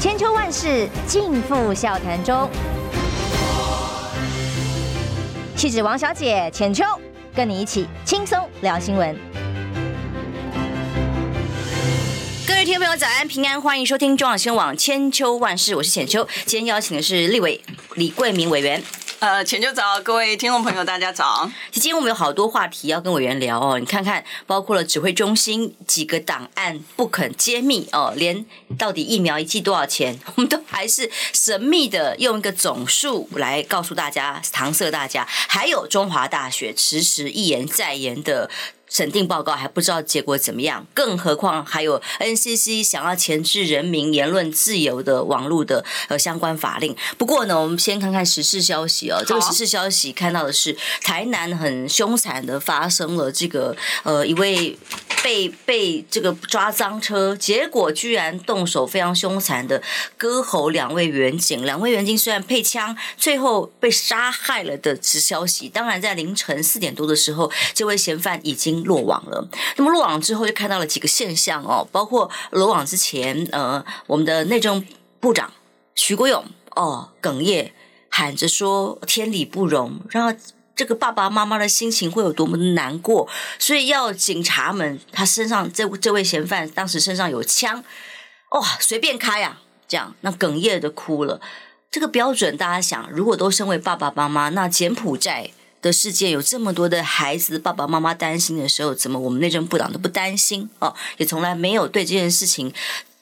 千秋万世尽付笑谈中。气质王小姐浅秋，跟你一起轻松聊新闻。各位听众朋友，早安平安，欢迎收听中广新闻网千秋万世，我是浅秋。今天邀请的是立委李桂明委员。呃，钱就早，各位听众朋友，大家早。今天我们有好多话题要跟委员聊哦，你看看，包括了指挥中心几个档案不肯揭秘哦，连到底疫苗一剂多少钱，我们都还是神秘的用一个总数来告诉大家，搪塞大家。还有中华大学迟迟一言再言的。审定报告还不知道结果怎么样，更何况还有 NCC 想要钳制人民言论自由的网络的呃相关法令。不过呢，我们先看看时事消息哦。这个时事消息看到的是台南很凶残的发生了这个呃一位被被这个抓赃车，结果居然动手非常凶残的割喉两位员警，两位员警虽然配枪，最后被杀害了的此消息。当然在凌晨四点多的时候，这位嫌犯已经。落网了。那么落网之后，就看到了几个现象哦，包括落网之前，呃，我们的内政部长徐国勇哦哽咽喊着说天理不容，然后这个爸爸妈妈的心情会有多么的难过，所以要警察们他身上这这位嫌犯当时身上有枪，哇，随便开啊，这样那哽咽的哭了。这个标准大家想，如果都身为爸爸妈妈，那柬埔寨。的世界有这么多的孩子，爸爸妈妈担心的时候，怎么我们内政部长都不担心哦？也从来没有对这件事情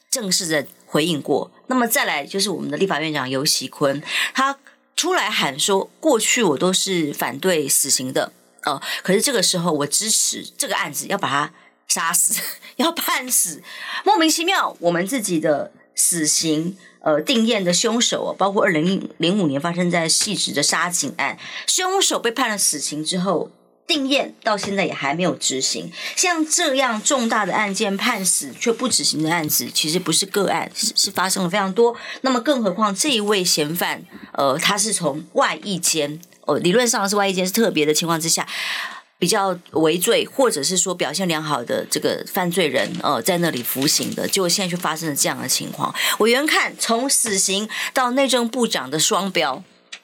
正式的回应过。那么再来就是我们的立法院长游锡坤，他出来喊说，过去我都是反对死刑的哦，可是这个时候我支持这个案子，要把他杀死，要判死，莫名其妙，我们自己的死刑。呃，定谳的凶手包括二零零五年发生在汐止的杀警案，凶手被判了死刑之后，定谳到现在也还没有执行。像这样重大的案件判死却不执行的案子，其实不是个案，是是发生了非常多。那么，更何况这一位嫌犯，呃，他是从外役监，呃，理论上是外役监是特别的情况之下。比较畏罪，或者是说表现良好的这个犯罪人，呃，在那里服刑的，结果现在却发生了这样的情况。我原看，从死刑到内政部长的双标。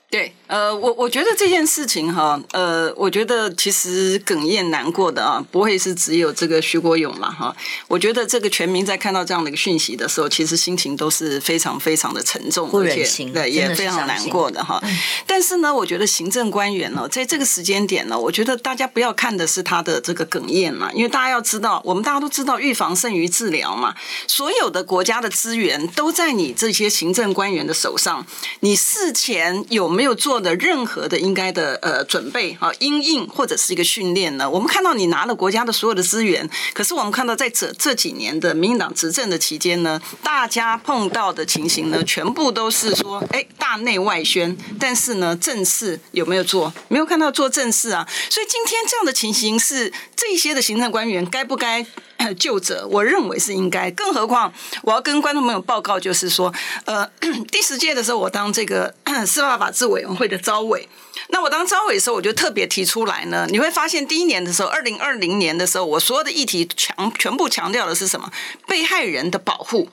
对，呃，我我觉得这件事情哈，呃，我觉得其实哽咽难过的啊，不会是只有这个徐国勇嘛哈。我觉得这个全民在看到这样的一个讯息的时候，其实心情都是非常非常的沉重，不忍心，对，也非常难过的哈。但是呢，我觉得行政官员呢，在这个时间点呢，我觉得大家不要看的是他的这个哽咽嘛，因为大家要知道，我们大家都知道预防胜于治疗嘛，所有的国家的资源都在你这些行政官员的手上，你事前有没有？没有做的任何的应该的呃准备啊，因应或者是一个训练呢？我们看到你拿了国家的所有的资源，可是我们看到在这这几年的民进党执政的期间呢，大家碰到的情形呢，全部都是说，哎，大内外宣，但是呢，正事有没有做？没有看到做正事啊。所以今天这样的情形是这些的行政官员该不该 就责？我认为是应该。更何况我要跟观众朋友报告，就是说，呃，第十届的时候，我当这个 司法法制委员会的招委，那我当招委的时候，我就特别提出来呢。你会发现，第一年的时候，二零二零年的时候，我所有的议题强全部强调的是什么？被害人的保护。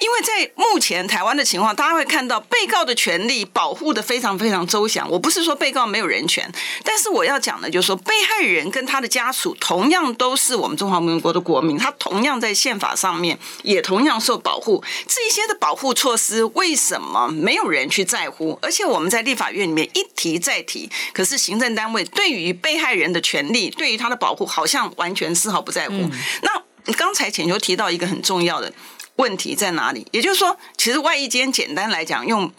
因为在目前台湾的情况，大家会看到被告的权利保护得非常非常周详。我不是说被告没有人权，但是我要讲的就是说，被害人跟他的家属同样都是我们中华民国的国民，他同样在宪法上面也同样受保护。这些的保护措施为什么没有人去在乎？而且我们在立法院里面一提再提，可是行政单位对于被害人的权利，对于他的保护，好像完全丝毫不在乎。那刚才浅秋提到一个很重要的。问题在哪里？也就是说，其实外衣间简单来讲，用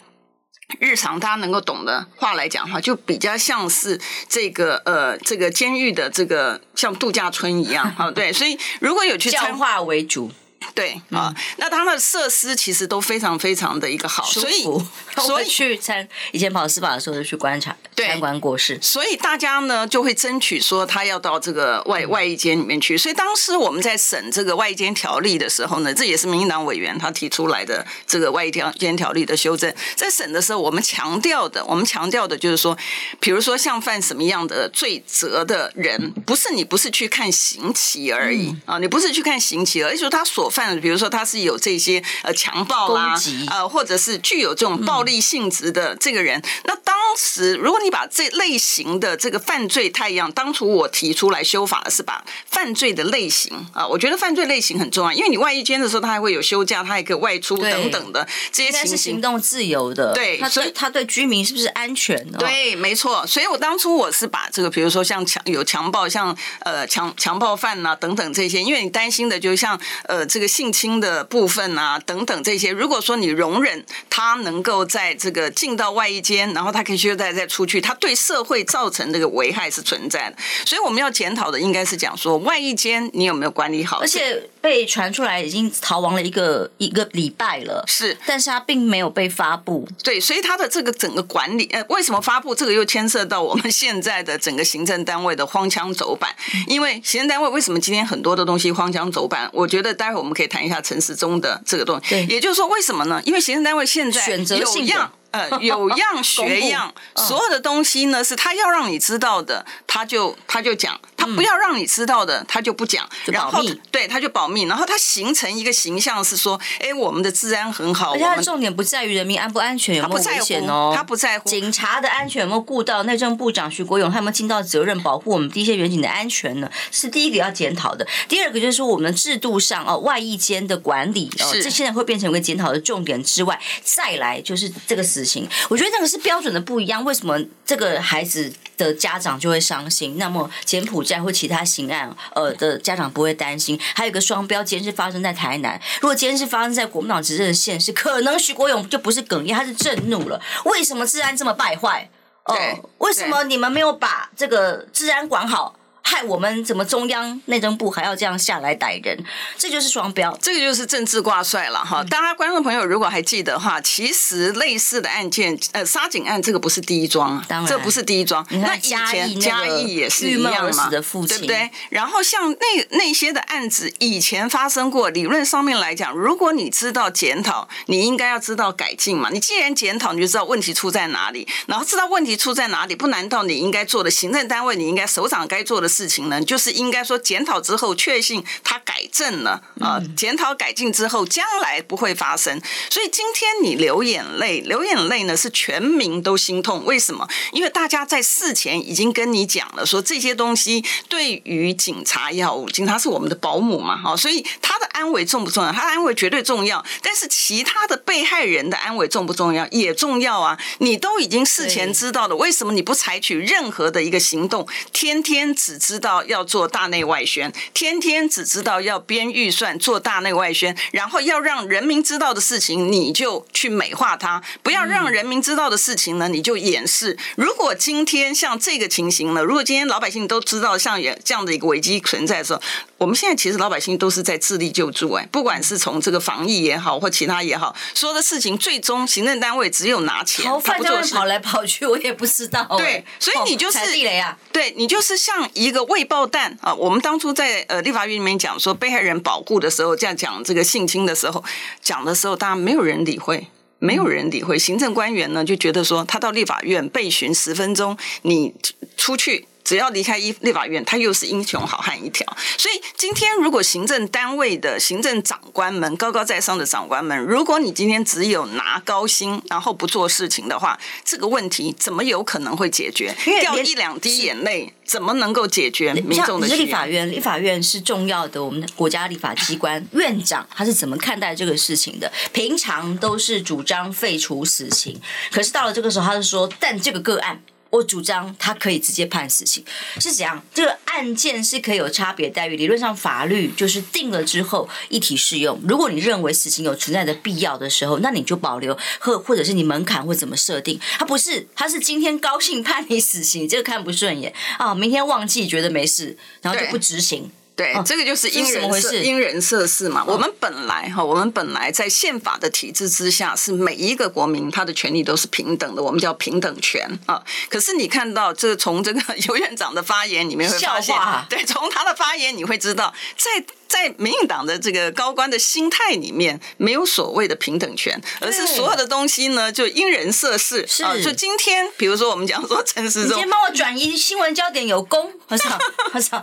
日常大家能够懂的话来讲的话，就比较像是这个呃，这个监狱的这个像度假村一样，好对。所以如果有去教化为主。对啊，那他们的设施其实都非常非常的一个好，所以 所以去参以前跑司法的时候就去观察参观过事，所以大家呢就会争取说他要到这个外外一间里面去。所以当时我们在审这个外役监条例的时候呢，这也是民进党委员他提出来的这个外衣条间条例的修正。在审的时候，我们强调的，我们强调的就是说，比如说像犯什么样的罪责的人，不是你不是去看刑期而已啊，你不是去看刑期，而是说他所犯，比如说他是有这些呃强暴啦，呃，或者是具有这种暴力性质的这个人，嗯、那当时如果你把这类型的这个犯罪太阳，当初我提出来修法的是把犯罪的类型啊，我觉得犯罪类型很重要，因为你外役监的时候，他还会有休假，他还可以外出等等的这些情形，是行动自由的，对，所以他对居民是不是安全呢？对，没错，所以我当初我是把这个，比如说像强有强暴，像呃强强暴犯呐、啊、等等这些，因为你担心的就像呃这个性侵的部分啊等等这些，如果说你容忍他能够在这个进到外衣间，然后他可以休假再出去，他对社会造成这个危害是存在的，所以我们要检讨的应该是讲说外衣间你有没有管理好，而且被传出来已经逃亡了一个一个礼拜了，是，但是他并没有被发布，对，所以他的这个整个管理呃为什么发布这个又牵涉到我们现在的整个行政单位的荒腔走板，因为行政单位为什么今天很多的东西荒腔走板？我觉得待会我们可以谈一下陈时中的这个东西，也就是说为什么呢？因为行政单位现在选择性的。呃，有样 学样，所有的东西呢，是他要让你知道的，他就他就讲；他不要让你知道的，他就不讲。然后对，他就保密。然后他形成一个形象是说，哎，我们的治安很好。而且他的重点不在于人民安不安全，有没有危险哦？他不在乎警察的安全有没有顾到？内政部长徐国勇他有没有尽到责任，保护我们第一线远警的安全呢？是第一个要检讨的。第二个就是说，我们制度上哦，外役间的管理哦，这现在会变成一个检讨的重点之外，再来就是这个死事情，我觉得那个是标准的不一样。为什么这个孩子的家长就会伤心？那么柬埔寨或其他刑案，呃的家长不会担心？还有一个双标，今天是发生在台南。如果今天是发生在国民党执政的县市，可能徐国勇就不是哽咽，他是震怒了。为什么治安这么败坏？哦、为什么你们没有把这个治安管好？害我们怎么中央内政部还要这样下来逮人？这就是双标，这个就是政治挂帅了哈！大家观众朋友如果还记得的话，其实类似的案件，呃，杀警案这个不是第一桩，当然这不是第一桩。那以前嘉义也是一样嘛，对不对？然后像那那些的案子以前发生过，理论上面来讲，如果你知道检讨，你应该要知道改进嘛。你既然检讨，你就知道问题出在哪里，然后知道问题出在哪里，不难道你应该做的行政单位，你应该首长该做的事？情呢，就是应该说检讨之后确信他改正了啊，检讨改进之后将来不会发生。所以今天你流眼泪，流眼泪呢是全民都心痛。为什么？因为大家在事前已经跟你讲了，说这些东西对于警察要，警察是我们的保姆嘛，哈，所以他的安危重不重要？他安危绝对重要。但是其他的被害人的安危重不重要？也重要啊！你都已经事前知道了，为什么你不采取任何的一个行动？天天只知道要做大内外宣，天天只知道要编预算做大内外宣，然后要让人民知道的事情你就去美化它，不要让人民知道的事情呢你就掩饰。如果今天像这个情形呢，如果今天老百姓都知道像这样的一个危机存在的时候，我们现在其实老百姓都是在自力救助哎，不管是从这个防疫也好或其他也好，说的事情最终行政单位只有拿钱，他不做事，跑来跑去我也不知道。对，所以你就是地雷啊，对你就是像一个。未爆弹啊！我们当初在呃立法院里面讲说被害人保护的时候，这样讲这个性侵的时候，讲的时候，大家没有人理会，没有人理会。行政官员呢就觉得说，他到立法院被询十分钟，你出去。只要离开一立法院，他又是英雄好汉一条。所以今天，如果行政单位的行政长官们高高在上的长官们，如果你今天只有拿高薪，然后不做事情的话，这个问题怎么有可能会解决？掉一两滴眼泪，怎么能够解决民众的？立法院，立法院是重要的，我们的国家立法机关，院长他是怎么看待这个事情的？平常都是主张废除死刑，可是到了这个时候，他是说，但这个个案。我主张他可以直接判死刑，是怎样？这个案件是可以有差别待遇。理论上，法律就是定了之后一体适用。如果你认为死刑有存在的必要的时候，那你就保留，或或者是你门槛会怎么设定？他不是，他是今天高兴判你死刑，这个看不顺眼啊，明天忘记觉得没事，然后就不执行。对，这个就是因人设因人设事嘛。我们本来哈，我们本来在宪法的体制之下，是每一个国民他的权利都是平等的，我们叫平等权啊。可是你看到这从这个 尤院长的发言里面会发现，对，从他的发言你会知道，在在民进党的这个高官的心态里面，没有所谓的平等权，而是所有的东西呢就因人设事。是，就今天，比如说我们讲说陈时中，你先帮我转移新闻焦点，有功，我操，我操，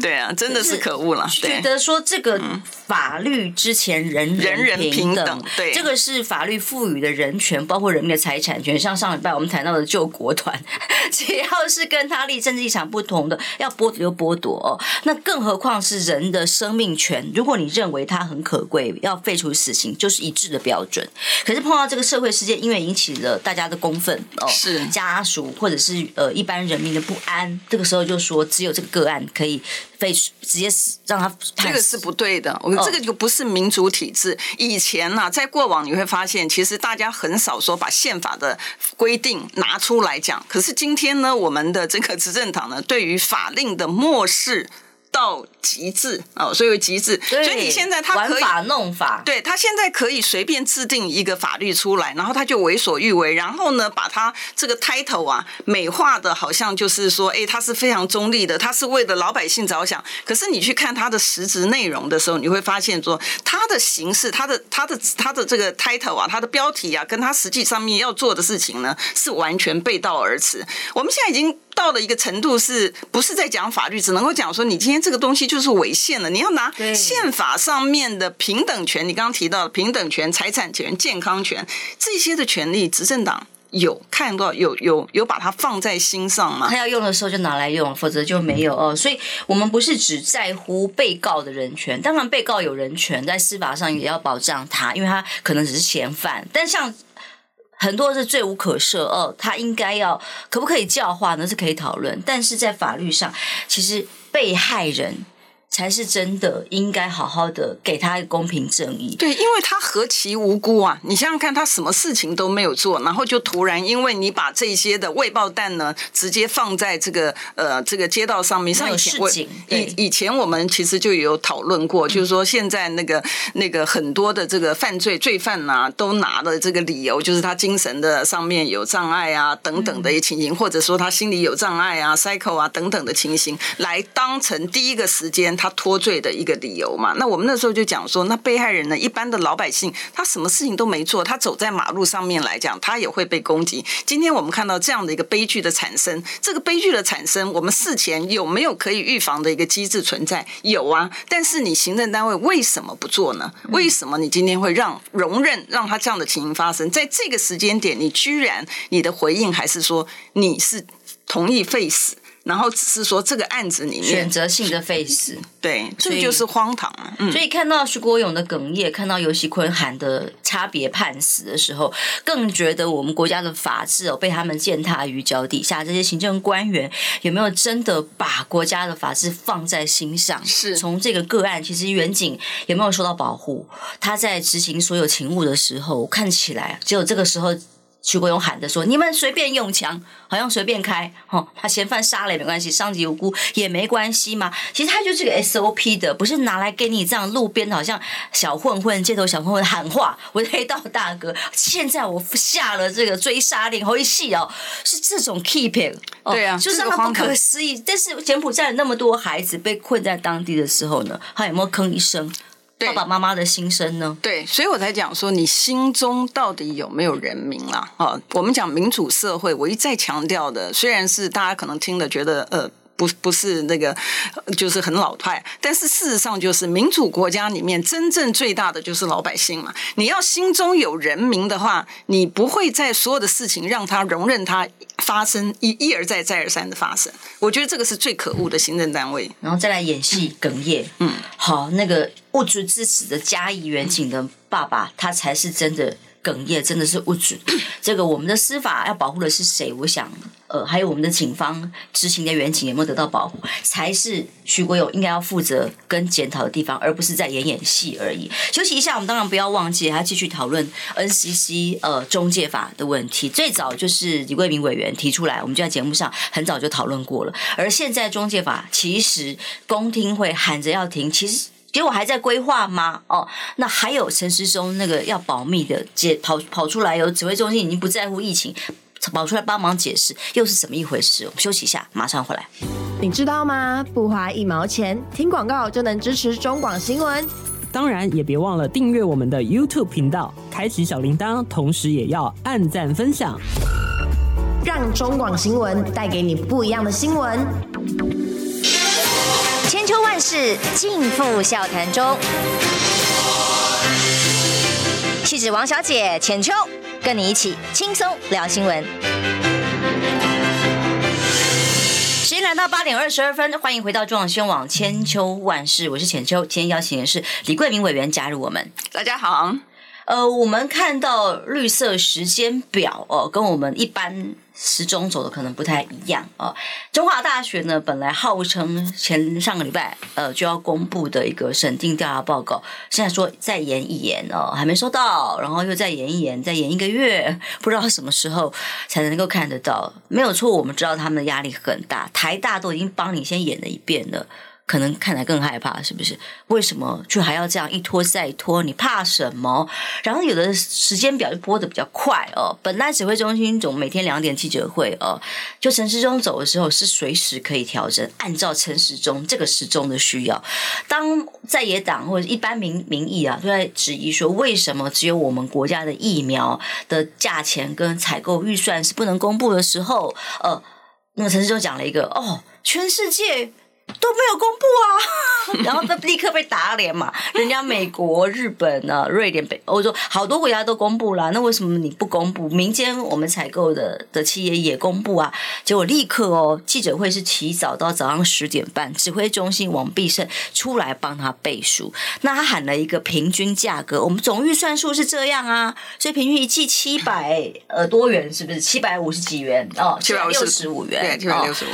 对啊，真的是可恶了。觉得说这个法律之前人人人人平等，对，这个是法律赋予的人权，包括人民的财产权。像上礼拜我们谈到的救国团，只要是跟他立政治立场不同的，要剥夺就剥夺哦。那更何况是人的生命权，如果你认为它很可贵，要废除死刑，就是一致的标准。可是碰到这个社会事件，因为引起了大家的公愤哦，是家属或者是呃一般人民的不安，这个时候就说只有这个个案可以废除，直接死让他。这个是不对的，我这个就不是民主体制。以前呢、啊，在过往你会发现，其实大家很少说把宪法的规定拿出来讲。可是今天呢，我们的这个执政党呢，对于法令的漠视。到极致哦，所以极致。所以你现在他可以弄法，对他现在可以随便制定一个法律出来，然后他就为所欲为，然后呢，把他这个 title 啊美化的，好像就是说，哎，他是非常中立的，他是为了老百姓着想。可是你去看他的实质内容的时候，你会发现说，他的形式，他的他的他的这个 title 啊，他的标题啊，跟他实际上面要做的事情呢，是完全背道而驰。我们现在已经。到了一个程度，是不是在讲法律？只能够讲说，你今天这个东西就是违宪了。你要拿宪法上面的平等权，你刚刚提到的平等权、财产权、健康权这些的权利，执政党有看到有有有把它放在心上吗？他要用的时候就拿来用，否则就没有哦。所以我们不是只在乎被告的人权，当然被告有人权，在司法上也要保障他，因为他可能只是嫌犯。但像很多是罪无可赦哦，他应该要可不可以教化呢？是可以讨论，但是在法律上，其实被害人。才是真的应该好好的给他一个公平正义。对，因为他何其无辜啊！你想想看，他什么事情都没有做，然后就突然因为你把这些的未爆弹呢，直接放在这个呃这个街道上面。像以前我以以前我们其实就有讨论过，就是说现在那个那个很多的这个犯罪罪犯呐、啊，都拿了这个理由，就是他精神的上面有障碍啊等等的一情形，或者说他心理有障碍啊 psycho 啊等等的情形，来当成第一个时间他。他脱罪的一个理由嘛？那我们那时候就讲说，那被害人呢？一般的老百姓，他什么事情都没做，他走在马路上面来讲，他也会被攻击。今天我们看到这样的一个悲剧的产生，这个悲剧的产生，我们事前有没有可以预防的一个机制存在？有啊，但是你行政单位为什么不做呢？为什么你今天会让容忍让他这样的情形发生？在这个时间点，你居然你的回应还是说你是同意废死？然后只是说这个案子里面选择性的废死，对，这就是荒唐。嗯，所以看到徐国勇的哽咽，看到游锡堃喊的差别判死的时候，更觉得我们国家的法治哦被他们践踏于脚底下。这些行政官员有没有真的把国家的法治放在心上？是从这个个案，其实远景有没有受到保护？他在执行所有勤务的时候，看起来只有这个时候。徐国勇喊着说：“你们随便用枪，好像随便开，哈，把嫌犯杀了也没关系，伤及无辜也没关系嘛。其实他就是个 SOP 的，不是拿来给你这样路边好像小混混、街头小混混喊话。我的黑道大哥，现在我下了这个追杀令，好一戏哦，是这种 keeping，对啊，就是让他不可思议。但是柬埔寨有那么多孩子被困在当地的时候呢，他有没有吭一声？”爸爸妈妈的心声呢？对，所以我才讲说，你心中到底有没有人民啦？啊，我们讲民主社会，我一再强调的，虽然是大家可能听了觉得呃。不不是那个，就是很老派，但是事实上就是民主国家里面真正最大的就是老百姓嘛。你要心中有人民的话，你不会在所有的事情让他容忍他发生一一而再再而三的发生。我觉得这个是最可恶的行政单位。然后再来演戏哽咽，嗯，好，那个不足之死的嘉义远景的爸爸，他才是真的。哽咽真的是不准。这个我们的司法要保护的是谁？我想，呃，还有我们的警方执行的员警有没有得到保护，才是徐国勇应该要负责跟检讨的地方，而不是在演演戏而已。休息一下，我们当然不要忘记，还要继续讨论 NCC 呃中介法的问题。最早就是李贵明委员提出来，我们就在节目上很早就讨论过了。而现在中介法其实公听会喊着要停，其实。结果还在规划吗？哦，那还有陈时中那个要保密的，解跑跑出来有指挥中心已经不在乎疫情，跑出来帮忙解释，又是怎么一回事？我们休息一下，马上回来。你知道吗？不花一毛钱，听广告就能支持中广新闻。当然，也别忘了订阅我们的 YouTube 频道，开启小铃铛，同时也要按赞分享，让中广新闻带给你不一样的新闻。千秋万世尽付笑谈中。气质王小姐浅秋，跟你一起轻松聊新闻。时间来到八点二十二分，欢迎回到中广新闻网千秋万世，我是浅秋。今天邀请的是李桂明委员加入我们。大家好。呃，我们看到绿色时间表哦，跟我们一般时钟走的可能不太一样哦。中华大学呢，本来号称前上个礼拜呃就要公布的一个审定调查报告，现在说再延一延哦，还没收到，然后又再延一延，再延一个月，不知道什么时候才能够看得到。没有错，我们知道他们的压力很大，台大都已经帮你先演了一遍了。可能看来更害怕，是不是？为什么就还要这样一拖再拖？你怕什么？然后有的时间表就播得比较快哦。本来指挥中心总每天两点记者会哦，就陈时中走的时候是随时可以调整，按照陈时中这个时钟的需要。当在野党或者一般民民意啊都在质疑说，为什么只有我们国家的疫苗的价钱跟采购预算是不能公布的时候，呃，那个陈时中讲了一个哦，全世界。都没有公布啊，然后他立刻被打脸嘛。人家美国、日本啊、瑞典、北欧洲好多国家都公布了，那为什么你不公布？民间我们采购的的企业也公布啊，结果立刻哦，记者会是起早到早上十点半，指挥中心王必胜出来帮他背书。那他喊了一个平均价格，我们总预算数是这样啊，所以平均一季七百呃多元，是不是七百五十几元哦？七百六十五元，对，七百六十五，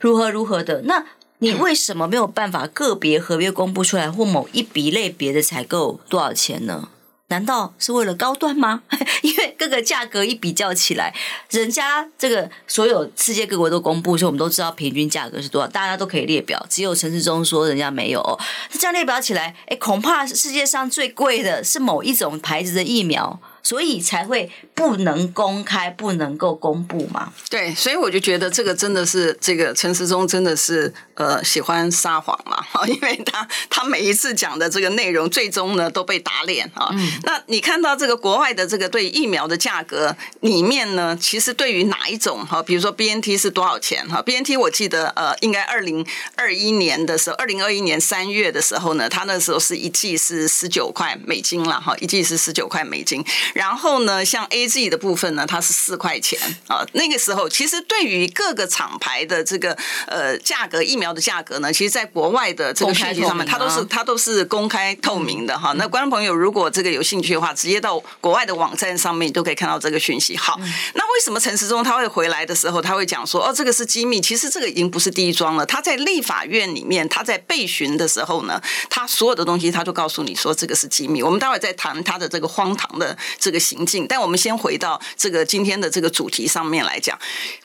如何如何的那？你为什么没有办法个别合约公布出来，或某一笔类别的采购多少钱呢？难道是为了高端吗？因为各个价格一比较起来，人家这个所有世界各国都公布，所以我们都知道平均价格是多少，大家都可以列表。只有陈世忠说人家没有，这样列表起来，哎，恐怕世界上最贵的是某一种牌子的疫苗。所以才会不能公开，不能够公布嘛。对，所以我就觉得这个真的是这个陈时中真的是呃喜欢撒谎嘛，因为他他每一次讲的这个内容，最终呢都被打脸啊。嗯、那你看到这个国外的这个对疫苗的价格里面呢，其实对于哪一种哈，比如说 BNT 是多少钱哈？BNT 我记得呃，应该二零二一年的时候，二零二一年三月的时候呢，他那时候是一剂是十九块美金了哈，一剂是十九块美金。然后呢，像 AZ 的部分呢，它是四块钱啊。那个时候，其实对于各个厂牌的这个呃价格，疫苗的价格呢，其实在国外的这个讯息上面，它都是它都是公开透明的哈。那观众朋友如果这个有兴趣的话，直接到国外的网站上面都可以看到这个讯息。好，那为什么陈时中他会回来的时候，他会讲说哦，这个是机密？其实这个已经不是第一桩了。他在立法院里面，他在被询的时候呢，他所有的东西他就告诉你说这个是机密。我们待会再谈他的这个荒唐的。这个行径，但我们先回到这个今天的这个主题上面来讲，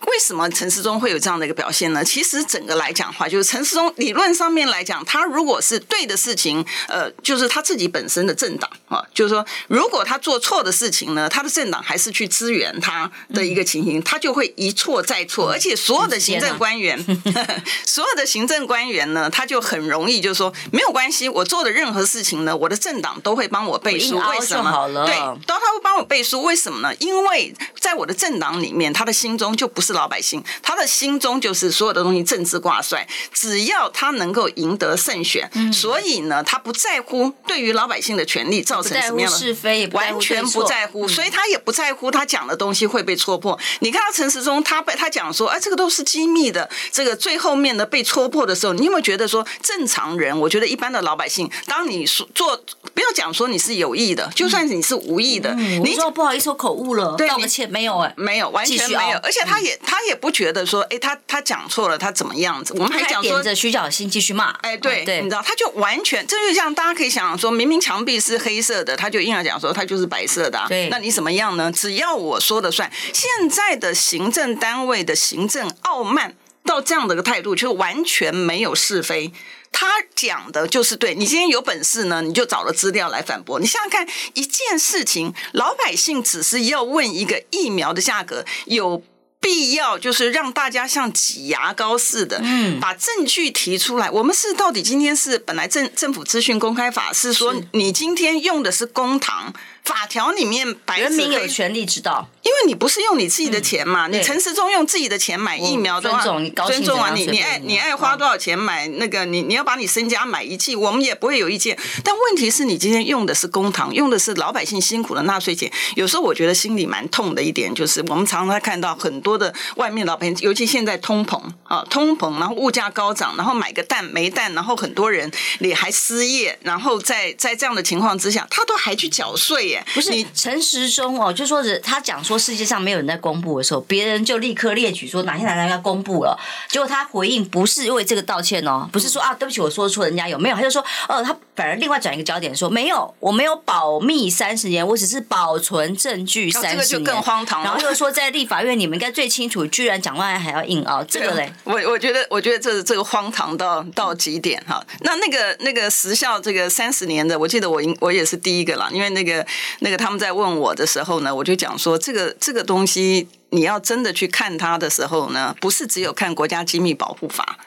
为什么陈世忠会有这样的一个表现呢？其实整个来讲的话，就是陈世忠理论上面来讲，他如果是对的事情，呃，就是他自己本身的政党啊，就是说，如果他做错的事情呢，他的政党还是去支援他的一个情形，他就会一错再错，而且所有的行政官员，所有的行政官员呢，他就很容易就是说，没有关系，我做的任何事情呢，我的政党都会帮我背书，为什么？对，都。他会帮我背书，为什么呢？因为在我的政党里面，他的心中就不是老百姓，他的心中就是所有的东西政治挂帅。只要他能够赢得胜选，嗯、所以呢，他不在乎对于老百姓的权利造成什么样的是非，完全不在乎，所以他也不在乎他讲的东西会被戳破。你看到陈时中，他被他讲说，哎，这个都是机密的，这个最后面的被戳破的时候，你有没有觉得说，正常人，我觉得一般的老百姓，当你说做，不要讲说你是有意的，就算是你是无意的。嗯、你说不好意思，我口误了，道个歉没有哎、欸，没有，完全没有，而且他也他也不觉得说，哎，他他讲错了，他怎么样子？我们还讲说着徐小新继续骂，哎，对，对你知道，他就完全这就像大家可以想想说，明明墙壁是黑色的，他就硬要讲说他就是白色的、啊，对，那你怎么样呢？只要我说了算。现在的行政单位的行政傲慢到这样的一个态度，就是完全没有是非。他讲的就是对。你今天有本事呢，你就找了资料来反驳。你想想看，一件事情，老百姓只是要问一个疫苗的价格有。必要就是让大家像挤牙膏似的，嗯，把证据提出来。我们是到底今天是本来政政府资讯公开法是说，你今天用的是公帑。法条里面白，人民有权利知道，因为你不是用你自己的钱嘛，嗯、你陈时中用自己的钱买疫苗的话，尊重你高，尊重啊，你你爱你爱花多少钱买那个，你你要把你身家买一剂，我们也不会有意见。但问题是你今天用的是公堂，用的是老百姓辛苦的纳税钱，有时候我觉得心里蛮痛的一点就是，我们常常看到很多的外面老百姓，尤其现在通膨啊，通膨，然后物价高涨，然后买个蛋没蛋，然后很多人你还失业，然后在在这样的情况之下，他都还去缴税耶。不是你陈时中哦，就说是他讲说世界上没有人在公布的时候，别人就立刻列举说哪些哪天要公布了。结果他回应不是因为这个道歉哦，不是说啊对不起我说错人家有没有，他就说哦他反而另外转一个焦点说没有我没有保密三十年，我只是保存证据三十年，这个就更荒唐。然后又说在立法院你们应该最清楚，居然蒋万安还要硬拗这个嘞，我我觉得我觉得这这个荒唐到到极点哈。那那个那个时效这个三十年的，我记得我应我也是第一个啦，因为那个那个他。们在问我的时候呢，我就讲说，这个这个东西，你要真的去看它的时候呢，不是只有看国家机密保护法。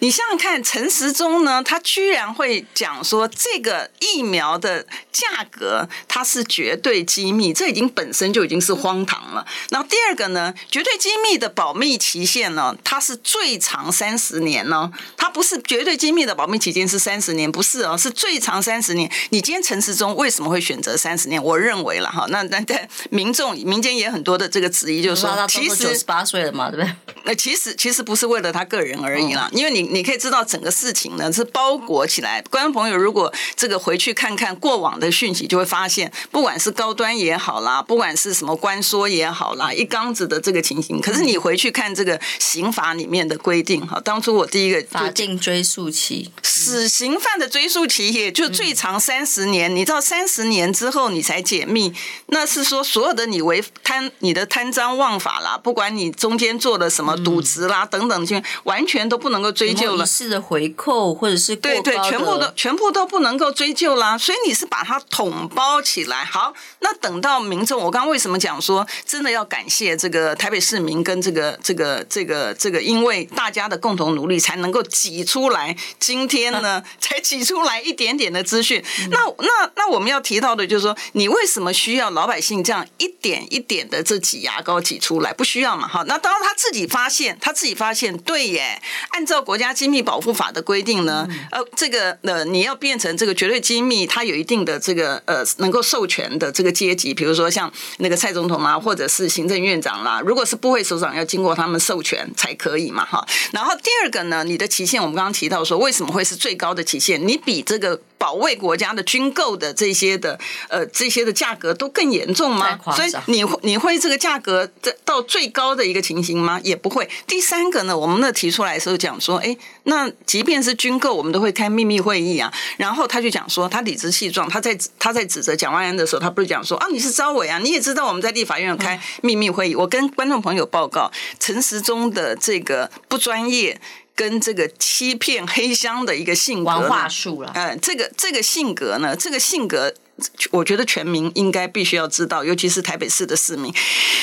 你想想看，陈时中呢，他居然会讲说这个疫苗的价格它是绝对机密，这已经本身就已经是荒唐了。然后第二个呢，绝对机密的保密期限呢，它是最长三十年呢，它不是绝对机密的保密期间是三十年，不是哦，是最长三十年。你今天陈时中为什么会选择三十年？我认为了哈，那那在民众民间也很多的这个质疑，就是说，其实九十八岁了嘛，对不对？那其实其实不是为了他个人而已啦，因为。你你可以知道整个事情呢是包裹起来。观众朋友，如果这个回去看看过往的讯息，就会发现，不管是高端也好啦，不管是什么官说也好啦，一缸子的这个情形。可是你回去看这个刑法里面的规定，哈，当初我第一个法定追诉期，死刑犯的追诉期也就最长三十年。你知道三十年之后你才解密，那是说所有的你违贪、你的贪赃枉法啦，不管你中间做了什么渎职啦等等，就完全都不能够追。追究了，是的回扣或者是对对，全部都全部都不能够追究啦。所以你是把它统包起来。好，那等到民众，我刚刚为什么讲说，真的要感谢这个台北市民跟这个这个这个这个，因为大家的共同努力，才能够挤出来。今天呢，才挤出来一点点的资讯。那那那我们要提到的就是说，你为什么需要老百姓这样一点一点的这挤牙膏挤出来？不需要嘛？好，那当然他自己发现，他自己发现，对耶，按照国。国家机密保护法的规定呢，呃，这个呃，你要变成这个绝对机密，它有一定的这个呃能够授权的这个阶级，比如说像那个蔡总统啊，或者是行政院长啦，如果是部会首长，要经过他们授权才可以嘛，哈。然后第二个呢，你的期限，我们刚刚提到说，为什么会是最高的期限？你比这个。保卫国家的军购的这些的呃这些的价格都更严重吗？所以你会你会这个价格到最高的一个情形吗？也不会。第三个呢，我们那提出来的时候讲说，哎，那即便是军购，我们都会开秘密会议啊。然后他就讲说，他理直气壮，他在他在指责蒋万安的时候，他不是讲说啊，你是招委啊，你也知道我们在立法院开秘密会议。我跟观众朋友报告，陈时中的这个不专业。跟这个欺骗黑箱的一个性格，玩话术了。呃，这个这个性格呢，这个性格。我觉得全民应该必须要知道，尤其是台北市的市民，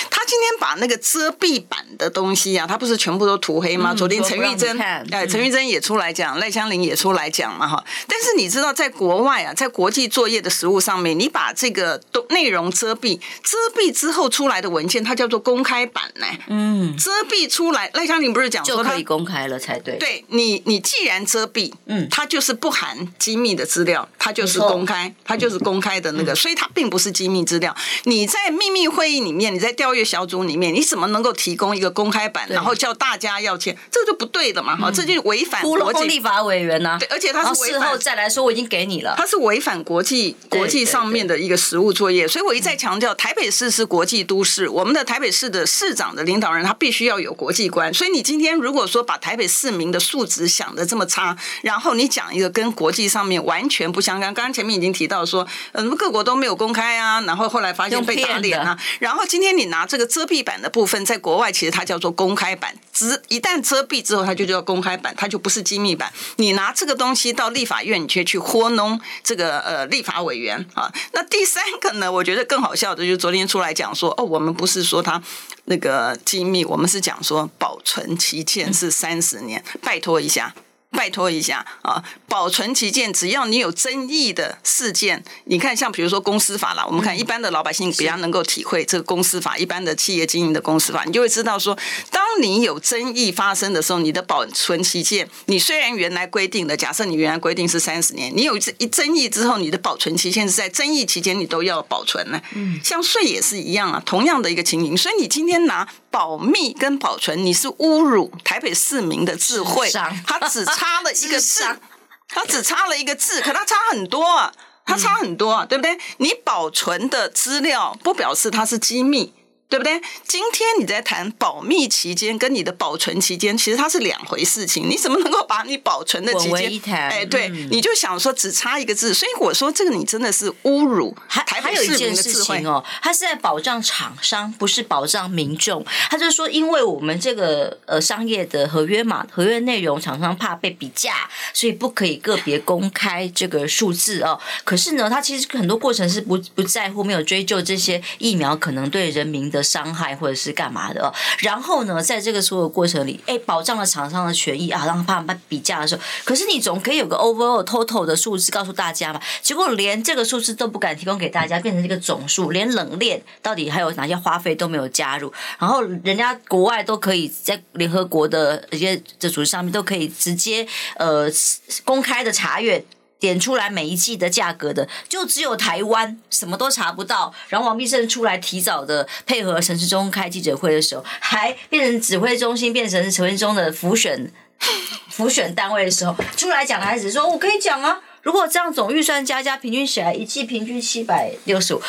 他今天把那个遮蔽版的东西啊，他不是全部都涂黑吗？嗯、昨天陈玉珍，哎，陈玉珍也出来讲，赖香林也出来讲嘛，哈。但是你知道，在国外啊，在国际作业的实务上面，你把这个都内容遮蔽，遮蔽之后出来的文件，它叫做公开版呢。嗯，遮蔽出来，赖香林不是讲说就可以公开了才对？对你，你既然遮蔽，嗯，它就是不含机密的资料，它就是公开，它就是公。开的那个，所以它并不是机密资料。你在秘密会议里面，你在调阅小组里面，你怎么能够提供一个公开版，然后叫大家要签？这个就不对的嘛！哈，这就违反国际立法委员呐。对，而且他是事后再来说，我已经给你了。他是违反国际国际上面的一个实务作业，所以我一再强调，台北市是国际都市，我们的台北市的市长的领导人他必须要有国际观。所以你今天如果说把台北市民的素质想的这么差，然后你讲一个跟国际上面完全不相干，刚刚前面已经提到说，嗯，各国都没有公开啊，然后后来发现被打脸啊，然后今天你拿这个遮蔽版的部分，在国外其实它叫做公开版，只一旦遮蔽之后，它就叫公开版，它就不是机密版。你拿这个东西到立法院，你却去糊弄这个呃立法委员啊。那第三个呢，我觉得更好笑的就是昨天出来讲说，哦，我们不是说它那个机密，我们是讲说保存期限是三十年，拜托一下。拜托一下啊！保存期间，只要你有争议的事件，你看像比如说公司法啦，我们看一般的老百姓比较能够体会这个公司法，一般的企业经营的公司法，你就会知道说，当你有争议发生的时候，你的保存期间，你虽然原来规定的，假设你原来规定是三十年，你有争议之后，你的保存期限是在争议期间你都要保存呢。嗯，像税也是一样啊，同样的一个情形，所以你今天拿保密跟保存，你是侮辱台北市民的智慧，他只差。差了一个字，它只差了一个字，可它差很多啊，它差很多啊，对不对？你保存的资料不表示它是机密。对不对？今天你在谈保密期间跟你的保存期间，其实它是两回事情。你怎么能够把你保存的期间，哎，对，嗯、你就想说只差一个字，所以我说这个你真的是侮辱台北市民的智慧哦。他是在保障厂商，不是保障民众。他就说，因为我们这个呃商业的合约嘛，合约内容厂商怕被比价，所以不可以个别公开这个数字哦。可是呢，他其实很多过程是不不在乎，没有追究这些疫苗可能对人民的。伤害或者是干嘛的，然后呢，在这个所有过程里，哎，保障了厂商的权益啊，让他怕比价的时候，可是你总可以有个 overall total 的数字告诉大家嘛。结果连这个数字都不敢提供给大家，变成一个总数，连冷链到底还有哪些花费都没有加入，然后人家国外都可以在联合国的一些这组织上面都可以直接呃公开的查阅。点出来每一季的价格的，就只有台湾什么都查不到。然后王必胜出来提早的配合陈世忠开记者会的时候，还变成指挥中心变成陈世忠的浮选浮选单位的时候，出来讲还是说我可以讲啊。如果这样总预算加加平均起来，一季平均七百六十五。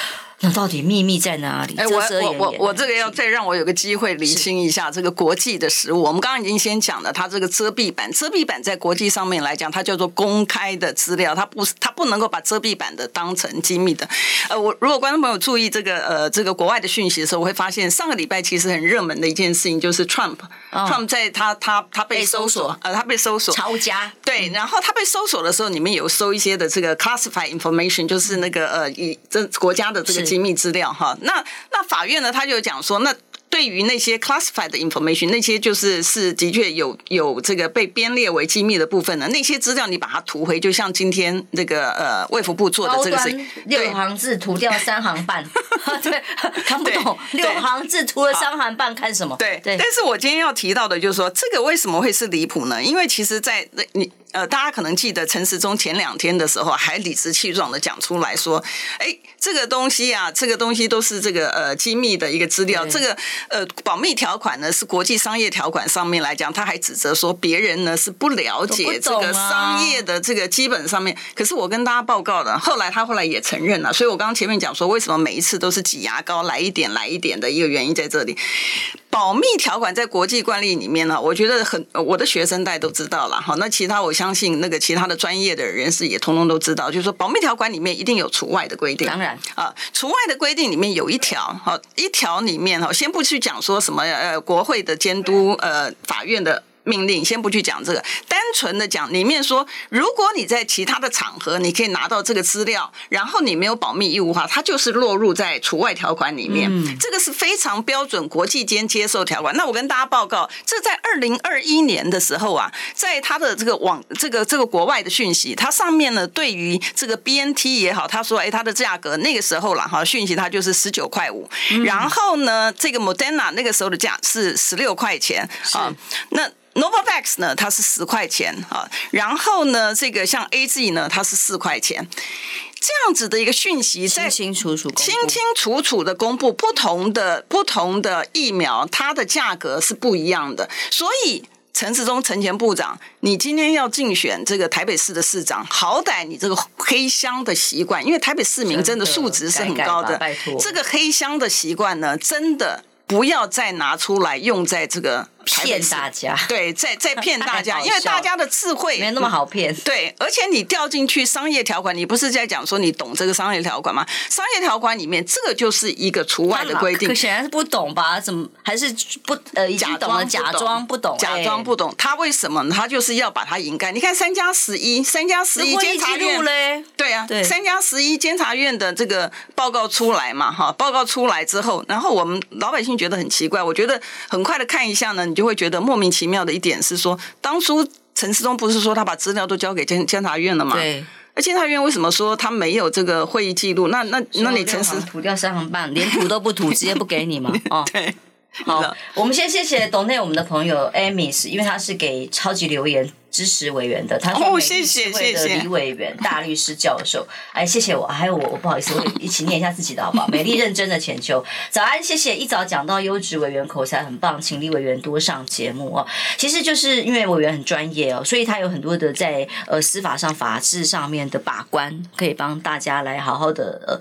那到底秘密在哪里？哎，我我我我这个要再让我有个机会理清一下这个国际的食物。我们刚刚已经先讲了，它这个遮蔽版，遮蔽版在国际上面来讲，它叫做公开的资料，它不是它不能够把遮蔽版的当成机密的。呃，我如果观众朋友注意这个呃这个国外的讯息的时候，我会发现上个礼拜其实很热门的一件事情就是 Trump，Trump、哦、Trump 在他他他被搜索，呃，他被搜索，抄家，对，然后他被搜索的时候，里面有搜一些的这个 classified information，就是那个呃以这国家的这个机密资料哈。那那法院呢？他就讲说，那对于那些 classified information，那些就是是的确有有这个被编列为机密的部分呢，那些资料你把它涂回，就像今天那个呃卫福部做的这个是六行字涂掉三行半，对，看不懂六行字涂了三行半看什么？对对。但是我今天要提到的就是说，这个为什么会是离谱呢？因为其实，在你。呃，大家可能记得陈时中前两天的时候还理直气壮的讲出来说，哎，这个东西啊，这个东西都是这个呃机密的一个资料，这个呃保密条款呢是国际商业条款上面来讲，他还指责说别人呢是不了解这个商业的这个基本上面。可是我跟大家报告的，后来他后来也承认了，所以我刚刚前面讲说为什么每一次都是挤牙膏来一点来一点的一个原因在这里。保密条款在国际惯例里面呢，我觉得很我的学生代都知道了好。那其他我相信那个其他的专业的人士也通通都知道，就是说保密条款里面一定有除外的规定。当然啊，除外的规定里面有一条哈，一条里面哈，先不去讲说什么呃国会的监督呃法院的。命令先不去讲这个，单纯的讲里面说，如果你在其他的场合你可以拿到这个资料，然后你没有保密义务的话，它就是落入在除外条款里面。嗯、这个是非常标准国际间接受条款。那我跟大家报告，这在二零二一年的时候啊，在它的这个网这个这个国外的讯息，它上面呢对于这个 BNT 也好，他说哎它的价格那个时候了哈，讯息它就是十九块五，然后呢这个 Moderna 那个时候的价是十六块钱啊，那。Novavax 呢，它是十块钱啊，然后呢，这个像 AZ 呢，它是四块钱，这样子的一个讯息，在清清楚楚、清清楚楚的公布，不同的不同的疫苗，它的价格是不一样的。所以陈时中陈前部长，你今天要竞选这个台北市的市长，好歹你这个黑箱的习惯，因为台北市民真的素质是很高的。这个黑箱的习惯呢，真的。不要再拿出来用在这个骗大家，对，在在骗大家，因为大家的智慧没那么好骗。对，而且你掉进去商业条款，你不是在讲说你懂这个商业条款吗？商业条款里面这个就是一个除外的规定。可显然是不懂吧？怎么还是不呃假装假装不懂？假装不懂，他为什么？他就是要把它掩盖。你看三加十一，三加十一监察院嘞，对啊，对，三加十一监察院的这个报告出来嘛，哈，报告出来之后，然后我们老百姓觉得很奇怪，我觉得很快的看一下呢，你就会觉得莫名其妙的一点是说，当初陈世忠不是说他把资料都交给监监察院了吗？对。而监察院为什么说他没有这个会议记录？那那那你陈时涂掉三行半，连涂都不涂，直接不给你吗？哦，对。好，我们先谢谢董内我们的朋友 Amy，因为他是给超级留言。支持委员的，他是美丽智慧的李委员、大律师教授。哎，谢谢我，还有我，我不好意思，我一起念一下自己的好不好？美丽认真的浅秋，早安，谢谢。一早讲到优质委员口才很棒，请李委员多上节目哦。其实就是因为委员很专业哦，所以他有很多的在呃司法上、法制上面的把关，可以帮大家来好好的呃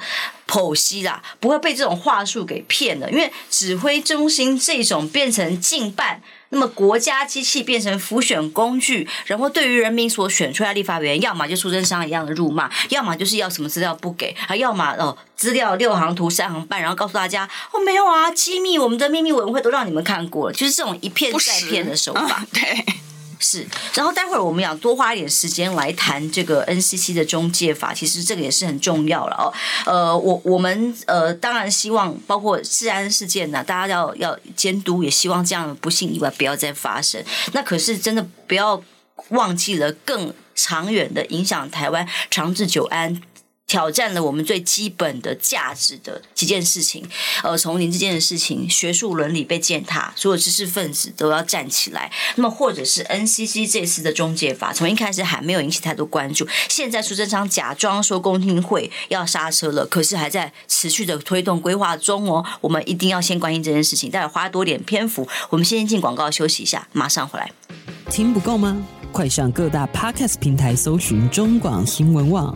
剖析啦，不会被这种话术给骗了。因为指挥中心这种变成竞办。那么国家机器变成浮选工具，然后对于人民所选出来的立法委员，要么就苏贞昌一样的辱骂，要么就是要什么资料不给，还要么哦资料六行图三行半，然后告诉大家哦没有啊，机密我们的秘密委员会都让你们看过了，就是这种一片再骗的手法，对。是，然后待会儿我们要多花一点时间来谈这个 NCC 的中介法，其实这个也是很重要了哦。呃，我我们呃当然希望包括治安事件呢，大家要要监督，也希望这样的不幸意外不要再发生。那可是真的不要忘记了更长远的影响台湾长治久安。挑战了我们最基本的价值的几件事情，呃，从林智坚的事情，学术伦理被践踏，所有知识分子都要站起来。那么，或者是 NCC 这次的中介法，从一开始还没有引起太多关注，现在苏贞昌假装说公听会要刹车了，可是还在持续的推动规划中哦。我们一定要先关心这件事情，待会花多点篇幅。我们先进广告休息一下，马上回来。听不够吗？快上各大 Podcast 平台搜寻中广新闻网。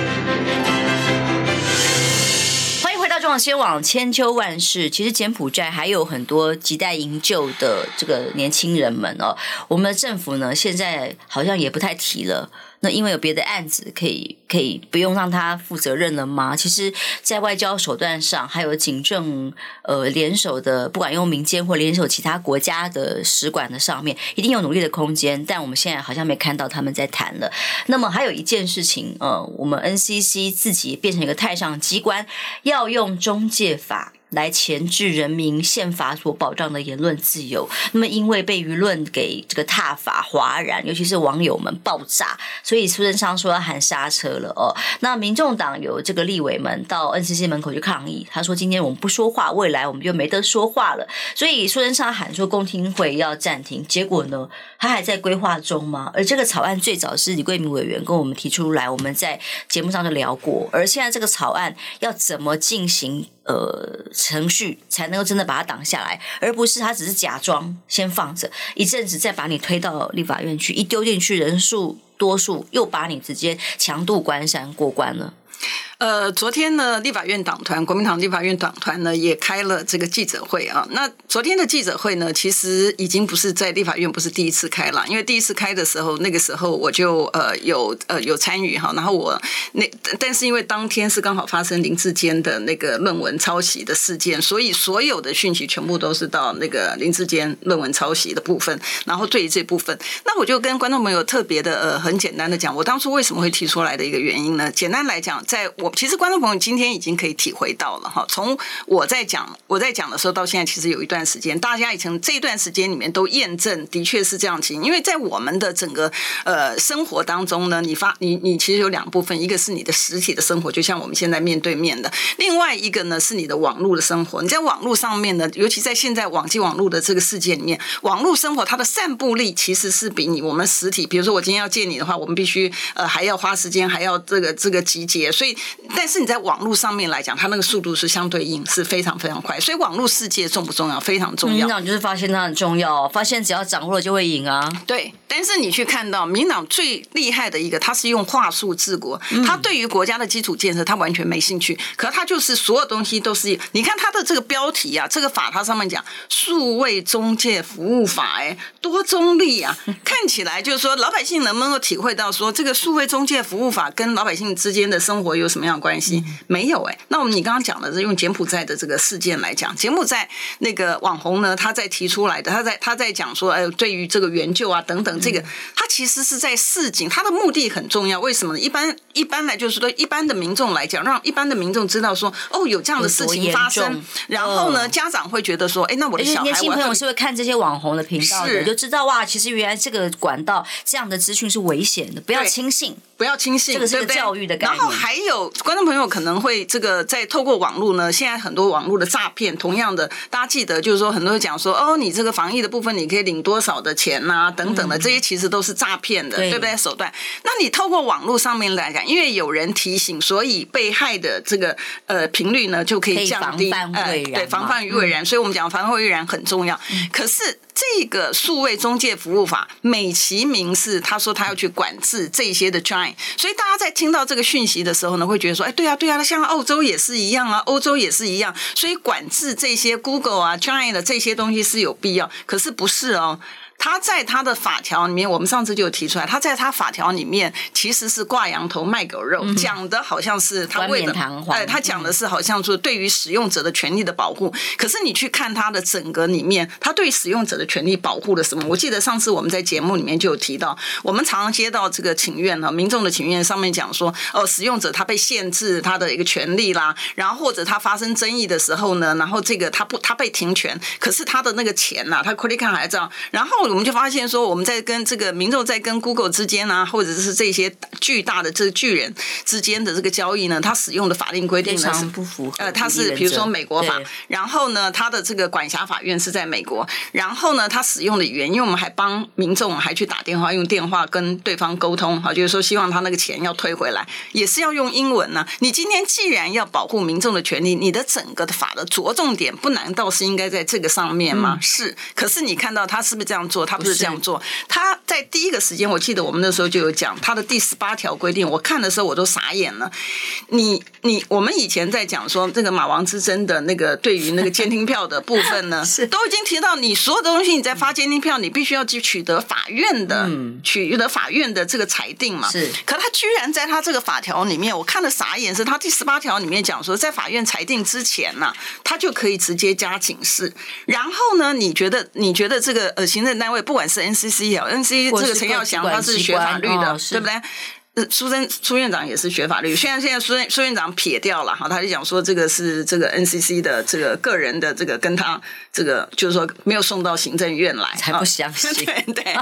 望先往千秋万世，其实柬埔寨还有很多亟待营救的这个年轻人们哦。我们的政府呢，现在好像也不太提了。那因为有别的案子可以可以不用让他负责任了吗？其实，在外交手段上，还有警政呃联手的，不管用民间或联手其他国家的使馆的上面，一定有努力的空间。但我们现在好像没看到他们在谈了。那么还有一件事情，呃，我们 NCC 自己变成一个太上机关，要用中介法。来钳制人民宪法所保障的言论自由。那么，因为被舆论给这个踏法哗然，尤其是网友们爆炸，所以苏贞昌说要喊刹车了哦。那民众党有这个立委们到 NCC 门口去抗议，他说：“今天我们不说话，未来我们就没得说话了。”所以苏贞昌喊说公听会要暂停，结果呢，他还在规划中吗？而这个草案最早是李贵敏委员跟我们提出来，我们在节目上就聊过。而现在这个草案要怎么进行？呃，程序才能够真的把它挡下来，而不是他只是假装先放着一阵子，再把你推到立法院去，一丢进去人数多数，又把你直接强度关山过关了。呃，昨天呢，立法院党团，国民党立法院党团呢也开了这个记者会啊。那昨天的记者会呢，其实已经不是在立法院不是第一次开了，因为第一次开的时候，那个时候我就呃有呃有参与哈。然后我那但是因为当天是刚好发生林志坚的那个论文抄袭的事件，所以所有的讯息全部都是到那个林志坚论文抄袭的部分。然后对于这部分，那我就跟观众朋友特别的呃很简单的讲，我当初为什么会提出来的一个原因呢？简单来讲，在我。其实观众朋友今天已经可以体会到了哈，从我在讲我在讲的时候到现在，其实有一段时间，大家已经这段时间里面都验证的确是这样情。因为在我们的整个呃生活当中呢，你发你你其实有两部分，一个是你的实体的生活，就像我们现在面对面的；另外一个呢是你的网络的生活。你在网络上面呢，尤其在现在网际网络的这个世界里面，网络生活它的散布力其实是比你我们实体，比如说我今天要见你的话，我们必须呃还要花时间，还要这个这个集结，所以。但是你在网络上面来讲，它那个速度是相对应是非常非常快，所以网络世界重不重要？非常重要。民党就是发现它很重要，发现只要掌握了就会赢啊。对，但是你去看到民党最厉害的一个，他是用话术治国，他对于国家的基础建设他完全没兴趣，可他就是所有东西都是，你看他的这个标题啊，这个法它上面讲数位中介服务法，哎，多中立啊！看起来就是说老百姓能不能够体会到说这个数位中介服务法跟老百姓之间的生活有什么样的关系？没有哎。那我们你刚刚讲的是用柬埔寨的这个事件来讲，柬埔寨那个网红呢，他在提出来的，他在他在讲说，哎，对于这个援救啊等等，这个他其实是在示警，他的目的很重要。为什么呢？一般一般来就是说，一般的民众来讲，让一般的民众知道说，哦，有这样的事情发生，然后呢，家长会觉得说，哎，那我的小孩，年轻朋友是会看这些网红的频道的，就知道哇，其实原来这个管道这样的资讯是危险的，不要轻信。不要轻信，这个教育的概念。然后还有观众朋友可能会这个在透过网络呢，现在很多网络的诈骗，同样的，大家记得就是说，很多人讲说，哦，你这个防疫的部分，你可以领多少的钱呐、啊，等等的，这些其实都是诈骗的，嗯、对不对？手段。那你透过网络上面来讲，因为有人提醒，所以被害的这个呃频率呢就可以降低，呃，对，防范于未然。嗯、所以我们讲防范于未然很重要。嗯、可是。这个数位中介服务法美其名是，他说他要去管制这些的 Giant，所以大家在听到这个讯息的时候呢，会觉得说，哎，对啊，对啊，像欧洲也是一样啊，欧洲也是一样，所以管制这些 Google 啊 China 的这些东西是有必要，可是不是哦。他在他的法条里面，我们上次就有提出来，他在他法条里面其实是挂羊头卖狗肉，讲的好像是他为了，哎，他讲的是好像说对于使用者的权利的保护。可是你去看他的整个里面，他对使用者的权利保护了什么？我记得上次我们在节目里面就有提到，我们常常接到这个请愿呢，民众的请愿上面讲说，哦，使用者他被限制他的一个权利啦，然后或者他发生争议的时候呢，然后这个他不他被停权，可是他的那个钱呐，他 credit card 还这样，然后。我们就发现说，我们在跟这个民众在跟 Google 之间啊，或者是这些巨大的这个巨人之间的这个交易呢，它使用的法令规定呢是不符合。呃，它是比如说美国法，然后呢，它的这个管辖法院是在美国，然后呢，它使用的语言，因为我们还帮民众还去打电话，用电话跟对方沟通，哈，就是说希望他那个钱要退回来，也是要用英文呢、啊。你今天既然要保护民众的权利，你的整个的法的着重点，不难道是应该在这个上面吗？嗯、是。可是你看到他是不是这样做？他不是这样做，他在第一个时间，我记得我们那时候就有讲他的第十八条规定，我看的时候我都傻眼了。你你，我们以前在讲说这个马王之争的那个对于那个监听票的部分呢，是都已经提到你所有的东西，你在发监听票，你必须要去取得法院的，取得法院的这个裁定嘛。是，可他居然在他这个法条里面，我看了傻眼，是他第十八条里面讲说，在法院裁定之前呢，他就可以直接加警示。然后呢，你觉得你觉得这个呃行政单位不管。是 NCC 啊，NCC 这个陈耀祥他是学法律的，对不对？苏生苏院长也是学法律，虽然现在苏院苏院长撇掉了哈，他就讲说这个是这个 NCC 的这个个人的这个跟他这个就是说没有送到行政院来，才不相信。对对，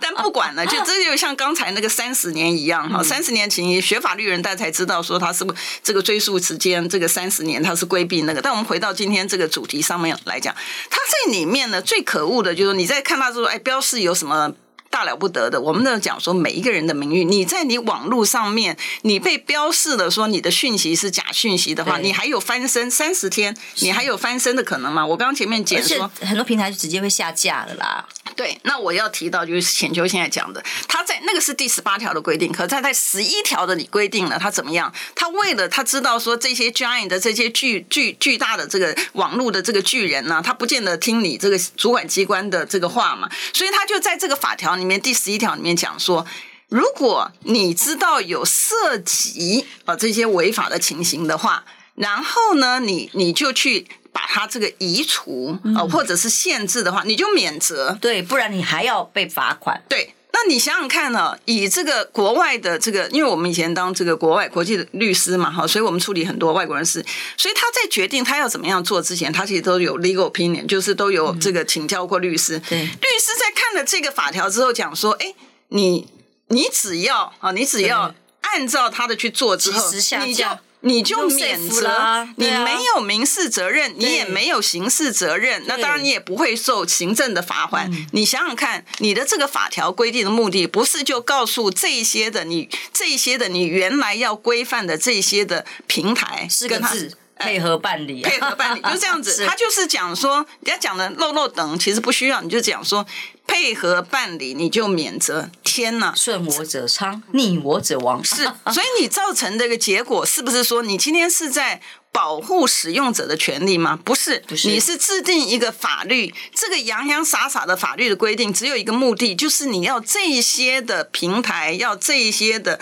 但不管了，就这就像刚才那个三十年一样哈，三十年前学法律人大家才知道说他是不是这个追溯时间这个三十年他是规避那个，但我们回到今天这个主题上面来讲，他在里面呢最可恶的就是你在看他说哎标示有什么。大了不得的，我们都讲说每一个人的名誉，你在你网络上面，你被标示了说你的讯息是假讯息的话，你还有翻身三十天，你还有翻身的可能吗？我刚刚前面讲说，很多平台就直接会下架了啦。对，那我要提到就是浅秋现在讲的，他在那个是第十八条的规定，可他在十一条的你规定了他怎么样？他为了他知道说这些 giant 的这些巨巨巨大的这个网络的这个巨人呢、啊，他不见得听你这个主管机关的这个话嘛，所以他就在这个法条里面第十一条里面讲说，如果你知道有涉及啊这些违法的情形的话，然后呢，你你就去。把它这个移除啊，或者是限制的话，你就免责。对，不然你还要被罚款。对，那你想想看呢？以这个国外的这个，因为我们以前当这个国外国际的律师嘛，哈，所以我们处理很多外国人事，所以他在决定他要怎么样做之前，他其实都有 legal opinion，就是都有这个请教过律师。对，律师在看了这个法条之后讲说，哎，你你只要啊，你只要按照他的去做之后，你就。你就免责，啊、你没有民事责任，你也没有刑事责任，那当然你也不会受行政的罚款。你想想看，你的这个法条规定的目的，不是就告诉这一些的你，这一些的你原来要规范的这一些的平台，四个字。配合办理，配合办理，就这样子。他就是讲说，人家讲的漏漏等，其实不需要，你就讲说配合办理，你就免责。天呐，顺我者昌，逆我者亡。是，所以你造成这个结果，是不是说你今天是在保护使用者的权利吗？不是，不是，你是制定一个法律，这个洋洋洒洒的法律的规定，只有一个目的，就是你要这些的平台，要这些的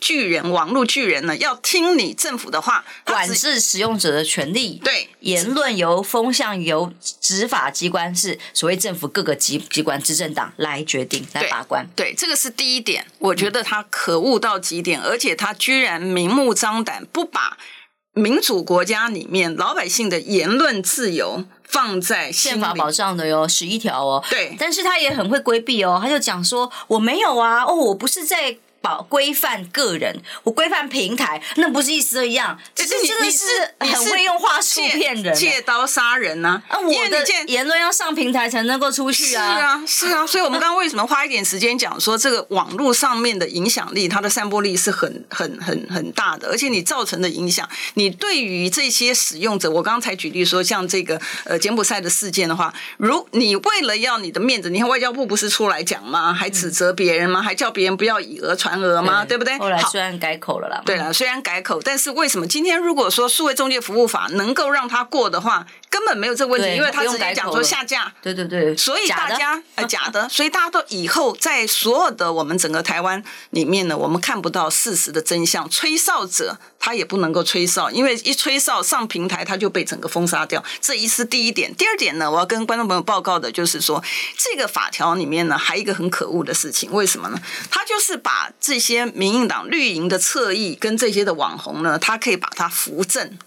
巨人，网络巨人呢，要听你政府的话，管制使用者的权利。对，言论由风向由执法机关是所谓政府各个机机关执政党来决定来把关。对，这个是第一点，我觉得他可恶到极点，而且他居然明目张胆不把。民主国家里面，老百姓的言论自由放在宪法保障的哟，十一条哦。对，但是他也很会规避哦，他就讲说我没有啊，哦，我不是在。保规范个人，我规范平台，那不是意思一样？其实真的是很会用话术骗人，借刀杀人呢、啊？啊，我的言论要上平台才能够出去啊！是啊，是啊，所以我们刚刚为什么花一点时间讲说这个网络上面的影响力，它的散播力是很、很、很、很大的，而且你造成的影响，你对于这些使用者，我刚刚才举例说，像这个呃柬埔寨的事件的话，如你为了要你的面子，你看外交部不是出来讲吗？还指责别人吗？还叫别人不要以讹传。传讹吗？对不对？后来虽然改口了啦。对了，虽然改口，但是为什么？今天如果说数位中介服务法能够让他过的话，根本没有这个问题，因为他直接讲说下架。对对对。所以大家呃 假的，所以大家都以后在所有的。我们整个台湾里面呢，我们看不到事实的。真相。吹哨者他也不能够吹哨，因为一吹哨上平台他就被整个封杀掉。这一是第一点。第二点呢，我要跟观众朋友报告的。就是说，这个法条里面呢，还有一个很可恶的。事情，为什么呢？他就是把这些民进党绿营的侧翼跟这些的网红呢，他可以把它扶正。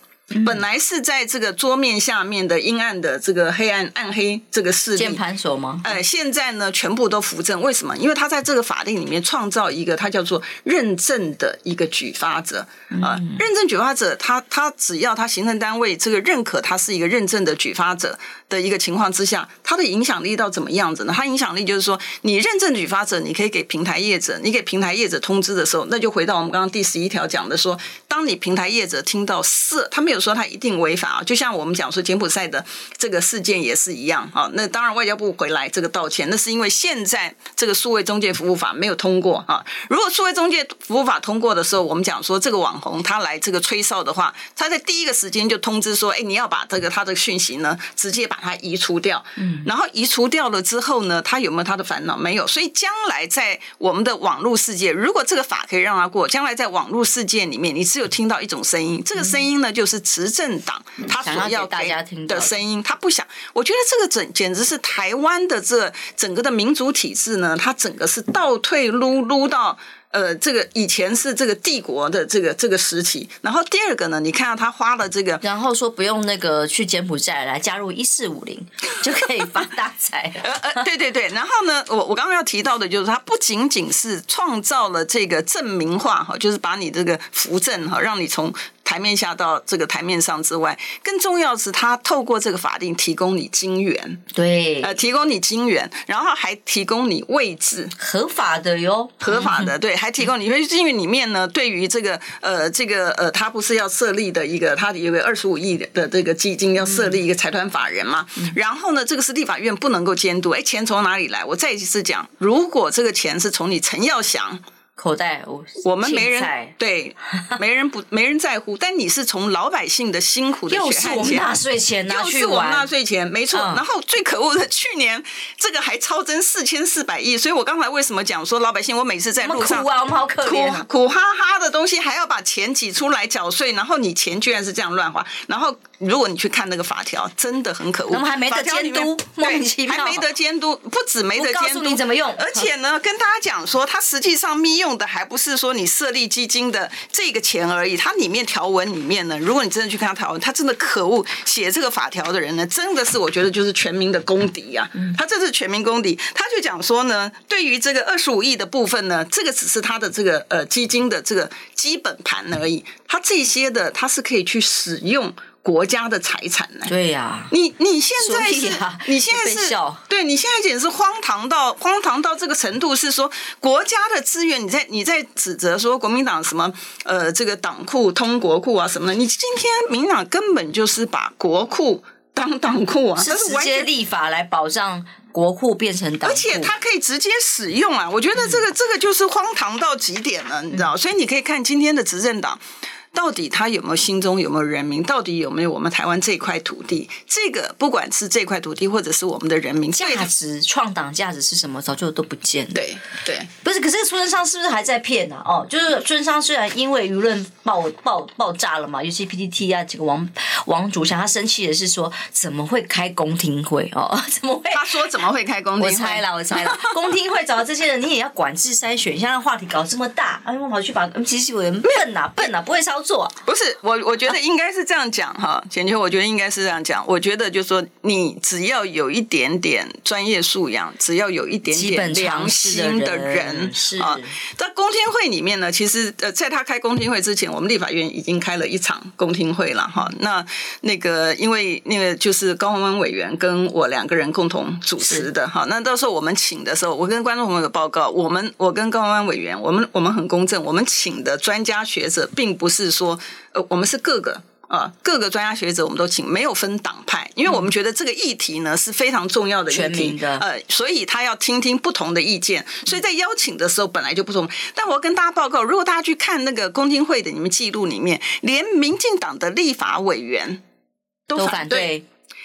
本来是在这个桌面下面的阴暗的这个黑暗暗黑这个势力键盘手吗？呃，现在呢全部都扶正，为什么？因为他在这个法令里面创造一个他叫做认证的一个举发者啊、呃，认证举发者，他他只要他行政单位这个认可他是一个认证的举发者的一个情况之下，他的影响力到怎么样子呢？他影响力就是说，你认证举发者，你可以给平台业者，你给平台业者通知的时候，那就回到我们刚刚第十一条讲的说，当你平台业者听到是，他没有说他一定违法啊，就像我们讲说柬埔寨的这个事件也是一样啊。那当然外交部回来这个道歉，那是因为现在这个数位中介服务法没有通过啊。如果数位中介服务法通过的时候，我们讲说这个网红他来这个吹哨的话，他在第一个时间就通知说，哎，你要把这个他的讯息呢，直接把它移除掉。嗯，然后移除掉了之后呢，他有没有他的烦恼？没有。所以将来在我们的网络世界，如果这个法可以让他过，将来在网络世界里面，你只有听到一种声音，这个声音呢，就是执政党他所要给的声音，他不想。我觉得这个整简直是台湾的这整个的民主体制呢，它整个是倒退撸撸到。呃，这个以前是这个帝国的这个这个时期，然后第二个呢，你看到他花了这个，然后说不用那个去柬埔寨来加入一四五零 就可以发大财 呃呃，对对对，然后呢，我我刚刚要提到的就是，他不仅仅是创造了这个证明化哈，就是把你这个扶正哈，让你从。台面下到这个台面上之外，更重要的是，他透过这个法定提供你金元，对，呃，提供你金元，然后还提供你位置，合法的哟，合法的，对，还提供你，因为金援里面呢，对于这个呃，这个呃，他不是要设立的一个，他有个二十五亿的这个基金，要设立一个财团法人嘛，嗯、然后呢，这个是立法院不能够监督，哎，钱从哪里来？我再一次讲，如果这个钱是从你陈耀祥。口袋，我们没人对，没人不没人在乎。但你是从老百姓的辛苦的血汗钱，又是我们纳税钱又是我们纳税钱，没错。嗯、然后最可恶的，去年这个还超增四千四百亿。所以我刚才为什么讲说老百姓，我每次在路上苦啊，我们好可怜、啊，苦苦哈哈的东西还要把钱挤出来缴税，然后你钱居然是这样乱花，然后。如果你去看那个法条，真的很可恶。我们还没得监督，莫名其妙，还没得监督，不止没得监督，你怎么用？而且呢，跟大家讲说，它实际上密用的还不是说你设立基金的这个钱而已，它里面条文里面呢，如果你真的去看它条文，它真的可恶。写这个法条的人呢，真的是我觉得就是全民的公敌呀、啊。他这是全民公敌，他就讲说呢，对于这个二十五亿的部分呢，这个只是他的这个呃基金的这个基本盘而已，他这些的他是可以去使用。国家的财产呢？对呀，你你现在是，你现在是，对你现在简直是荒唐到荒唐到这个程度，是说国家的资源，你在你在指责说国民党什么呃这个党库通国库啊什么的，你今天民党根本就是把国库当党库啊，是直接立法来保障国库变成党，而且它可以直接使用啊，我觉得这个这个就是荒唐到极点了，你知道？所以你可以看今天的执政党。到底他有没有心中有没有人民？到底有没有我们台湾这块土地？这个不管是这块土地，或者是我们的人民价值，创党价值是什么？早就都不见了。对对，不是。可是苏贞昌是不是还在骗呢、啊？哦，就是苏贞昌虽然因为舆论爆爆爆炸了嘛，尤其 PTT 啊几个王王主想他生气的是说，怎么会开公听会？哦，怎么会？他说怎么会开公听会？我猜了，我猜了。公听会找这些人，你也要管制筛选，像话题搞这么大，哎，我跑去把 MCC 委员笨呐、啊、笨呐、啊，不会操作。不是我，我觉得应该是这样讲哈，简秋，我觉得应该是这样讲。我觉得就是说，你只要有一点点专业素养，只要有一点点良心的人，是啊。在公听会里面呢，其实呃，在他开公听会之前，我们立法院已经开了一场公听会了哈。那那个因为那个就是高虹安委员跟我两个人共同主持的哈。那到时候我们请的时候，我跟观众朋友报告，我们我跟高虹安委员，我们我们很公正，我们请的专家学者，并不是说。呃，我们是各个啊、呃，各个专家学者，我们都请，没有分党派，因为我们觉得这个议题呢是非常重要的议题的，呃，所以他要听听不同的意见，所以在邀请的时候本来就不同。但我要跟大家报告，如果大家去看那个公听会的你们记录里面，连民进党的立法委员都反对，反对，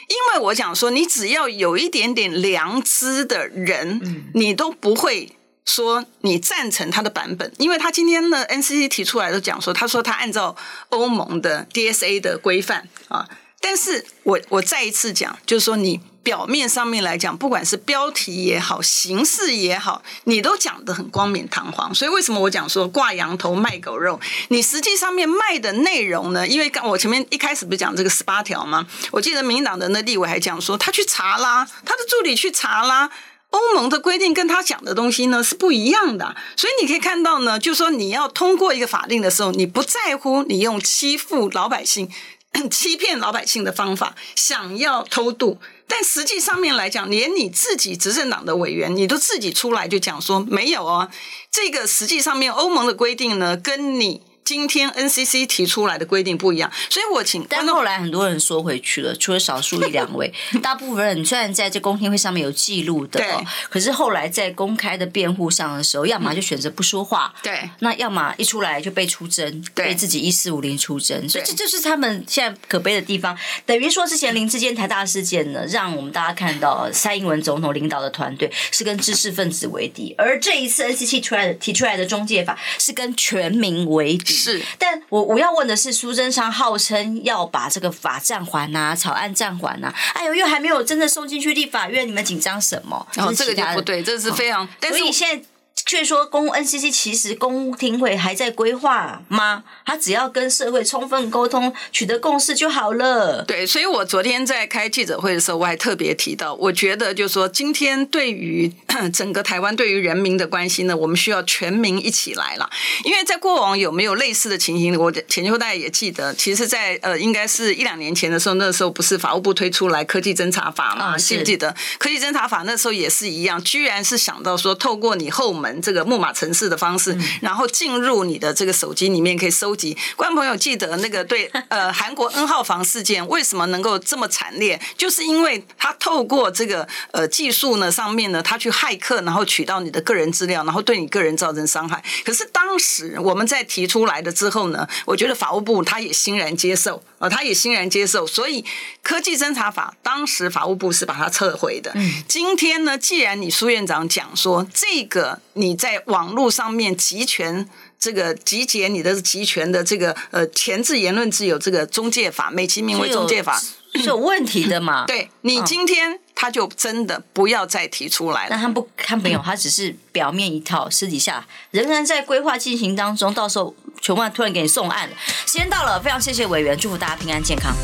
因为我讲说，你只要有一点点良知的人，嗯、你都不会。说你赞成他的版本，因为他今天呢，NCC 提出来的讲说，他说他按照欧盟的 DSA 的规范啊，但是我我再一次讲，就是说你表面上面来讲，不管是标题也好，形式也好，你都讲得很冠冕堂皇，所以为什么我讲说挂羊头卖狗肉？你实际上面卖的内容呢？因为刚我前面一开始不是讲这个十八条吗？我记得民进党的那立委还讲说，他去查啦，他的助理去查啦。欧盟的规定跟他讲的东西呢是不一样的，所以你可以看到呢，就说你要通过一个法令的时候，你不在乎你用欺负老百姓、欺骗老百姓的方法，想要偷渡，但实际上面来讲，连你自己执政党的委员，你都自己出来就讲说没有哦，这个实际上面欧盟的规定呢，跟你。今天 NCC 提出来的规定不一样，所以我请。但后来很多人缩回去了，除了少数一两位，大部分人虽然在这公听会上面有记录的，对，可是后来在公开的辩护上的时候，要么就选择不说话，对，那要么一出来就被出征，被自己一四五零出征，所以这就是他们现在可悲的地方。等于说之前林志坚台大事件呢，让我们大家看到蔡英文总统领导的团队是跟知识分子为敌，而这一次 NCC 出来的提出来的中介法是跟全民为敌。是，但我我要问的是，苏贞昌号称要把这个法暂缓呐，草案暂缓呐，哎呦，又还没有真的送进去立法院，你们紧张什么？然后、哦、这个就不对，这是非常。哦、但是所以现在。却说公 NCC 其实公听会还在规划吗？他只要跟社会充分沟通，取得共识就好了。对，所以我昨天在开记者会的时候，我还特别提到，我觉得就是说，今天对于 整个台湾对于人民的关心呢，我们需要全民一起来了。因为在过往有没有类似的情形，我前秋大家也记得，其实在呃，应该是一两年前的时候，那时候不是法务部推出来科技侦查法嘛？记不记得？科技侦查法那时候也是一样，居然是想到说，透过你后门。这个木马城市的方式，然后进入你的这个手机里面可以收集。观众朋友记得那个对呃 韩国 N 号房事件为什么能够这么惨烈？就是因为他透过这个呃技术呢上面呢，他去骇客，然后取到你的个人资料，然后对你个人造成伤害。可是当时我们在提出来的之后呢，我觉得法务部他也欣然接受啊，他也欣然接受。所以科技侦查法当时法务部是把它撤回的。今天呢，既然你苏院长讲说这个你。你在网络上面集权这个集结你的集权的这个呃前置言论自由这个中介法，美其名为中介法 是有问题的嘛？对你今天他就真的不要再提出来了。那他不，他没有，他只是表面一套，私底下仍然在规划进行当中。到时候全万突然给你送案了。时间到了，非常谢谢委员，祝福大家平安健康。